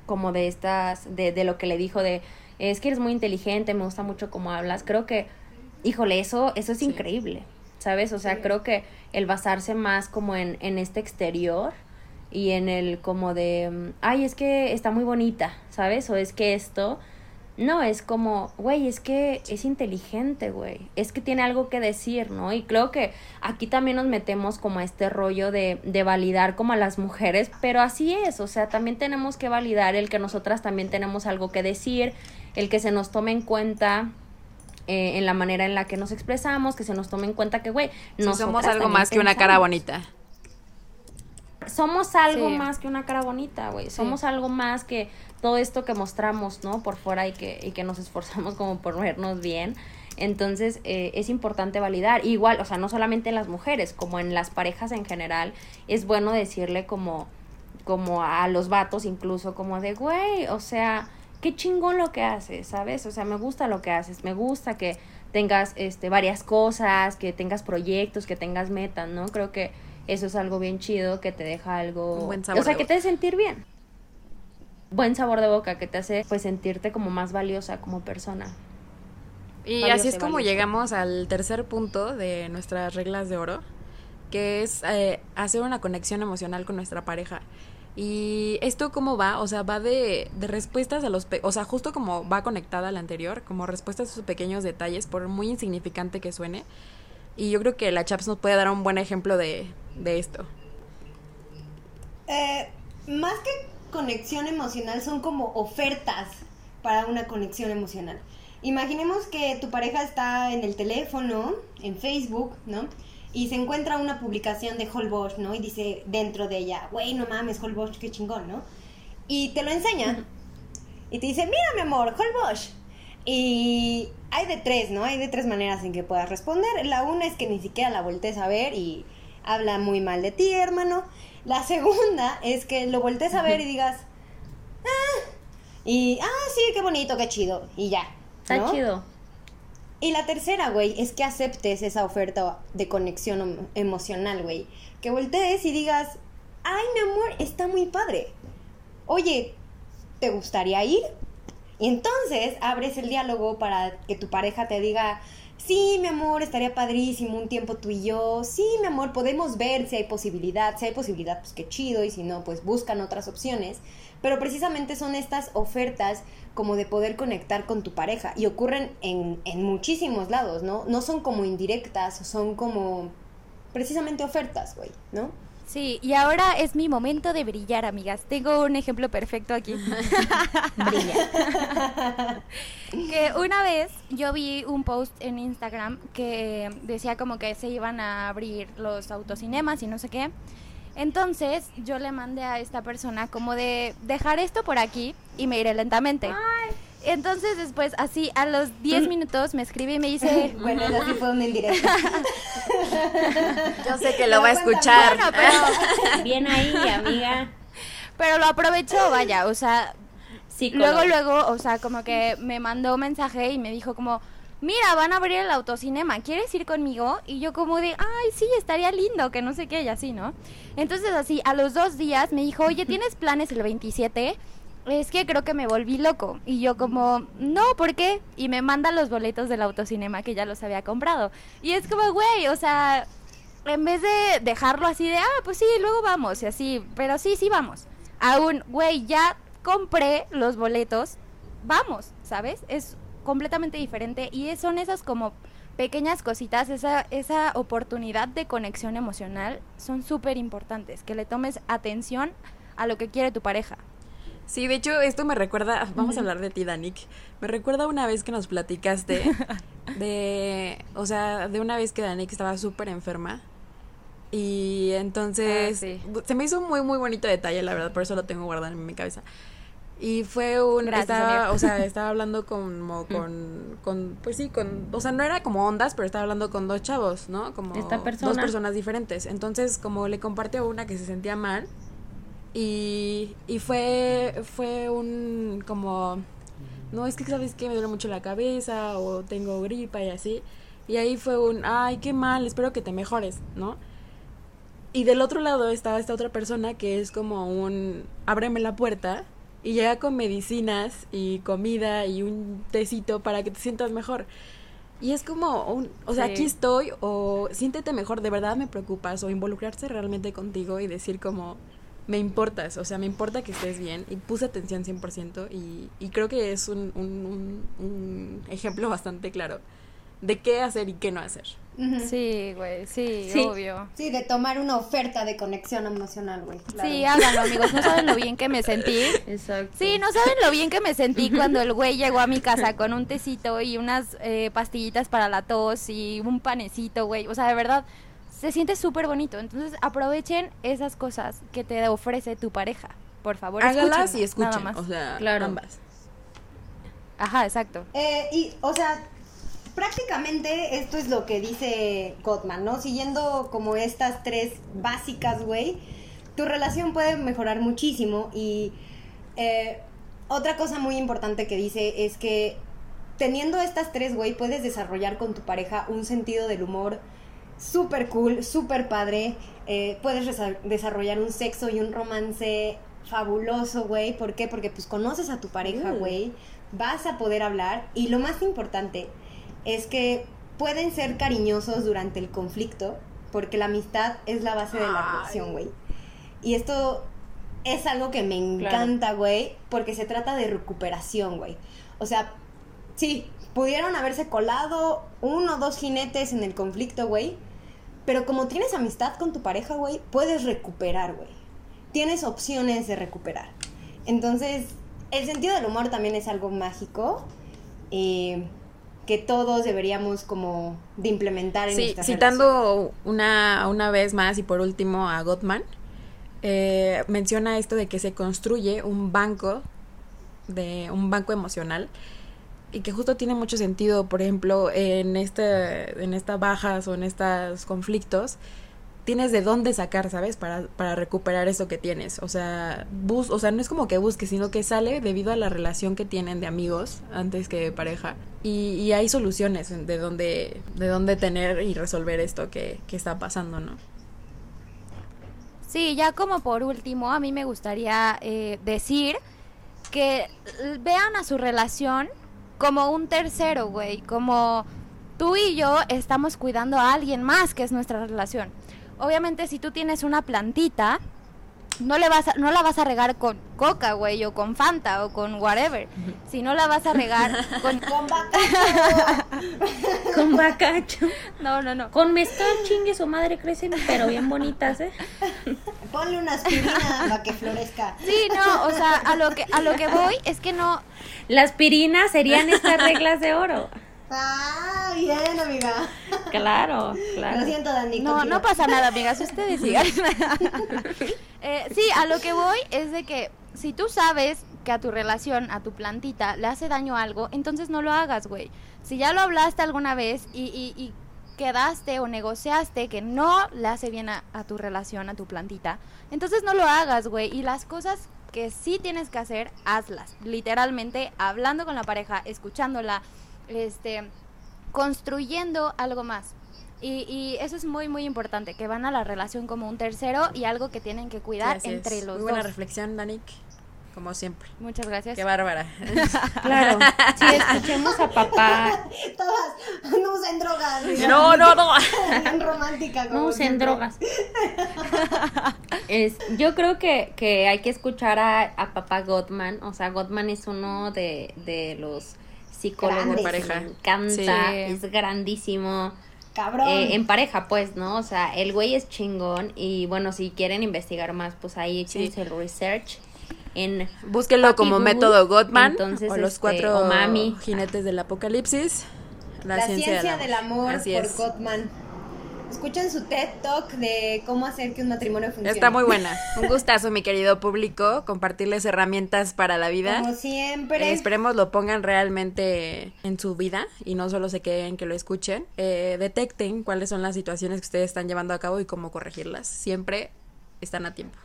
como de estas, de, de lo que le dijo de, es que eres muy inteligente, me gusta mucho cómo hablas, creo que, híjole, eso, eso es Sí. increíble, ¿sabes? O sea, creo que el basarse más como en, en este exterior y en el como de, mm, ay, es que está muy bonita, ¿sabes? O es que esto, no, es como, güey, es que es inteligente, güey, es que tiene algo que decir, ¿no? Y creo que aquí también nos metemos como a este rollo de, de validar como a las mujeres, pero así es, o sea, también tenemos que validar el que nosotras también tenemos algo que decir, el que se nos tome en cuenta eh, en la manera en la que nos expresamos, que se nos tome en cuenta que, güey, Sí, nosotras somos algo más que una cara bonita. Somos algo Sí. más que una cara bonita, güey. Somos algo más que todo esto que mostramos, ¿no? Por fuera y que, y que nos esforzamos como por vernos bien. Entonces, eh, es importante validar. Igual, o sea, no solamente en las mujeres, como en las parejas en general, es bueno decirle como, como a los vatos incluso, como de, güey, o sea, qué chingón lo que haces, ¿sabes? O sea, me gusta lo que haces, me gusta que tengas este varias cosas, que tengas proyectos, que tengas metas, ¿no? Creo que eso es algo bien chido, que te deja algo... Un buen sabor o sea, de que boca. te hace sentir bien. Buen sabor de boca, que te hace pues sentirte como más valiosa como persona. Y Valiosa así es como valiosa. llegamos al tercer punto de nuestras reglas de oro, que es eh, hacer una conexión emocional con nuestra pareja. Y esto cómo va, o sea, va de, respuestas a los, o sea, justo como va conectada a la anterior, como respuestas a esos pequeños detalles, por muy insignificante que suene. Y yo creo que la Chaps nos puede dar un buen ejemplo de, de esto. Eh, más que conexión emocional, son como ofertas para una conexión emocional. Imaginemos que tu pareja está en el teléfono, en Facebook, ¿no? Y se encuentra una publicación de Holbox, ¿no? Y dice dentro de ella, güey, no mames, Holbox, qué chingón, ¿no? Y te lo enseña. Y te dice, mira, mi amor, Holbox. Y hay de tres, ¿no? Hay de tres maneras en que puedas responder. La una es que ni siquiera la voltees a ver y habla muy mal de ti, hermano. La segunda es que lo voltees a ver y digas, ah, y, ah, sí, qué bonito, qué chido, y ya. Está ¿no? chido. Y la tercera, güey, es que aceptes esa oferta de conexión em- emocional, güey. Que voltees y digas, ay, mi amor, está muy padre. Oye, ¿te gustaría ir? Y entonces abres el diálogo para que tu pareja te diga, sí, mi amor, estaría padrísimo un tiempo tú y yo. Sí, mi amor, podemos ver si hay posibilidad. Si hay posibilidad, pues qué chido. Y si no, pues buscan otras opciones. Pero precisamente son estas ofertas como de poder conectar con tu pareja. Y ocurren en, en muchísimos lados, ¿no? No son como indirectas, son como precisamente ofertas, güey, ¿no? Sí, y ahora es mi momento de brillar, amigas. Tengo un ejemplo perfecto aquí. Brilla. que una vez yo vi un post en Instagram que decía como que se iban a abrir los autocinemas y no sé qué. Entonces yo le mandé a esta persona como de dejar esto por aquí y me iré lentamente. Entonces después así a los 10 minutos me escribe y me dice, Bueno, eso sí fue una indirecta. Yo sé que lo va a escuchar. bueno, pero, Bien ahí, amiga. pero lo aprovechó, vaya, o sea, Sí, luego, luego, o sea, como que me mandó un mensaje y me dijo como, mira, van a abrir el autocinema, ¿quieres ir conmigo? Y yo como de, ay, sí, estaría lindo, que no sé qué, y así, ¿no? Entonces así, a los dos días me dijo, oye, ¿tienes planes el 27? Es que creo que me volví loco. Y yo como, no, ¿por qué? Y me manda los boletos del autocinema que ya los había comprado. Y es como, güey, o sea, en vez de dejarlo así de, ah, pues sí, luego vamos, y así, pero sí, sí vamos. Aún, güey, ya compré los boletos, vamos, ¿sabes? Es completamente diferente y son esas como pequeñas cositas, esa, esa oportunidad de conexión emocional son súper importantes, que le tomes atención a lo que quiere tu pareja. Sí, de hecho, esto me recuerda, vamos a hablar de ti, Danik. Me recuerda una vez que nos platicaste de, o sea, de una vez que Danik estaba súper enferma. Y entonces, Ah, sí. se me hizo un muy, muy bonito detalle, la verdad, por eso lo tengo guardado en mi cabeza. Y fue un, Gracias, estaba, amiga. o sea, estaba hablando como con, con, pues sí, con, o sea, no era como ondas, pero estaba hablando con dos chavos, ¿no? Como Esta dos persona. personas diferentes. Entonces, como le compartió una que se sentía mal, y, y fue, fue un como, no, es que sabes que me duele mucho la cabeza o tengo gripa y así. Y ahí fue un, ay, qué mal, espero que te mejores, ¿no? Y del otro lado estaba esta otra persona que es como un, ábreme la puerta y llega con medicinas y comida y un tecito para que te sientas mejor. Y es como, un, o sea, Sí. aquí estoy o siéntete mejor, de verdad me preocupas o involucrarse realmente contigo y decir como, me importas, o sea, me importa que estés bien y puse atención 100% y, y creo que es un, un, un- un ejemplo bastante claro de qué hacer y qué no hacer. Sí, güey, sí, Sí. obvio. Sí, de tomar una oferta de conexión emocional, güey. claro. Sí, háganlo, amigos, no saben lo bien que me sentí. Exacto. Sí, no saben lo bien que me sentí cuando el güey llegó a mi casa con un tecito y unas eh, pastillitas para la tos y un panecito, güey. O sea, de verdad, se siente súper bonito. Entonces, aprovechen esas cosas que te ofrece tu pareja. Por favor, Hágalas y escuchen, nada más. o sea, Claro. ambas. Ajá, exacto. Eh, y, o sea, prácticamente esto es lo que dice Gottman, ¿no? Siguiendo como estas tres básicas, güey, tu relación puede mejorar muchísimo y eh, otra cosa muy importante que dice es que teniendo estas tres, güey, puedes desarrollar con tu pareja un sentido del humor súper cool, súper padre. eh, puedes desarrollar un sexo y un romance fabuloso, güey. ¿Por qué? Porque pues conoces a tu pareja, Mm. güey. Vas a poder hablar. Y lo más importante es que pueden ser cariñosos durante el conflicto. Porque la amistad es la base de la relación, güey. Y esto es algo que me encanta, güey. Porque se trata de recuperación, güey. O sea, Sí, pudieron haberse colado uno o dos jinetes en el conflicto, güey. Pero como tienes amistad con tu pareja, güey, puedes recuperar, güey. Tienes opciones de recuperar. Entonces, el sentido del humor también es algo mágico. eh, que todos deberíamos como de implementar en Sí, relaciones. citando una, una vez más y por último a Gottman, eh, menciona esto de que se construye un banco, de un banco emocional, y que justo tiene mucho sentido, por ejemplo, en este, en estas bajas o en estos conflictos, tienes de dónde sacar, ¿sabes? Para, para recuperar eso que tienes. O sea, bus, o sea, no es como que busques, sino que sale debido a la relación que tienen de amigos antes que de pareja. Y, hay soluciones de dónde, de dónde tener y resolver esto que, que está pasando, ¿no? Sí, ya como por último, a mí me gustaría eh, decir que vean a su relación como un tercero, güey, como tú y yo estamos cuidando a alguien más que es nuestra relación. Obviamente si tú tienes una plantita, no le vas a- no la vas a regar con coca, güey, o con Fanta o con whatever, si no la vas a regar con Con vaca. Con bacacho. No, no, no. Con mezcal, chingue su madre, crecen, pero bien bonitas, ¿eh? Ponle una aspirina para que florezca. Sí, no, o sea, a lo que a lo que voy es que no Las pirinas serían estas reglas de oro. Ah, bien, amiga. Claro, Lo claro. siento, Dani. No, continúa. no pasa nada, amigas, ustedes sigan. Eh, sí, a lo que voy es de que si tú sabes que a tu relación, a tu plantita, le hace daño algo, entonces no lo hagas, güey. Si ya lo hablaste alguna vez y, y- y quedaste o negociaste que no le hace bien a, a tu relación, a tu plantita, entonces no lo hagas, güey. Y las cosas que sí tienes que hacer, hazlas. Literalmente, hablando con la pareja, escuchándola, este, construyendo algo más. Y, y eso es muy, muy importante, que van a la relación como un tercero y algo que tienen que cuidar entre los Muy buena dos. reflexión, Danik. Como siempre. Muchas gracias. Qué bárbara. Claro. Sí, escuchemos a papá. Todas, no usen drogas. no, no, no. Bien romántica. Como No usen siempre. drogas. Es, yo creo que, que hay que escuchar a, a papá Gottman. O sea, Gottman es uno de, de los Grandes. que Pareja. me encanta. Sí. Es grandísimo. Cabrón. Eh, en pareja, pues, ¿no? O sea, el güey es chingón. Y bueno, si quieren investigar más, pues ahí Sí. échense el research. En Búsquenlo Papi como Google. método Gottman Entonces, o los este, cuatro o Mami. jinetes del apocalipsis. La, ciencia, del amor, Así por es. Gottman. Escuchen su TED Talk de cómo hacer que un matrimonio funcione. Está muy buena. Un gustazo, mi querido público, compartirles herramientas para la vida. Como siempre. Eh, esperemos lo pongan realmente en su vida y no solo se queden que lo escuchen. Eh, detecten cuáles son las situaciones que ustedes están llevando a cabo y cómo corregirlas. Siempre están a tiempo.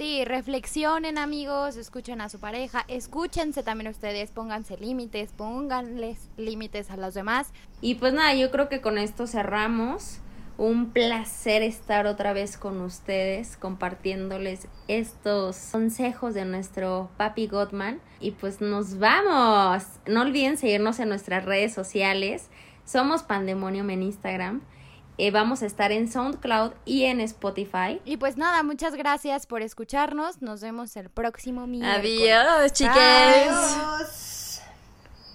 Sí, reflexionen amigos, escuchen a su pareja, escúchense también ustedes, pónganse límites, pónganles límites a los demás. Y pues nada, yo creo que con esto cerramos. Un placer estar otra vez con ustedes compartiéndoles estos consejos de nuestro papi Gottman. Y pues nos vamos. No olviden seguirnos en nuestras redes sociales. Somos Pandemonium en Instagram. Eh, vamos a estar en SoundCloud y en Spotify. Y pues nada, muchas gracias por escucharnos, nos vemos el próximo miércoles. Adiós, chiques. Adiós.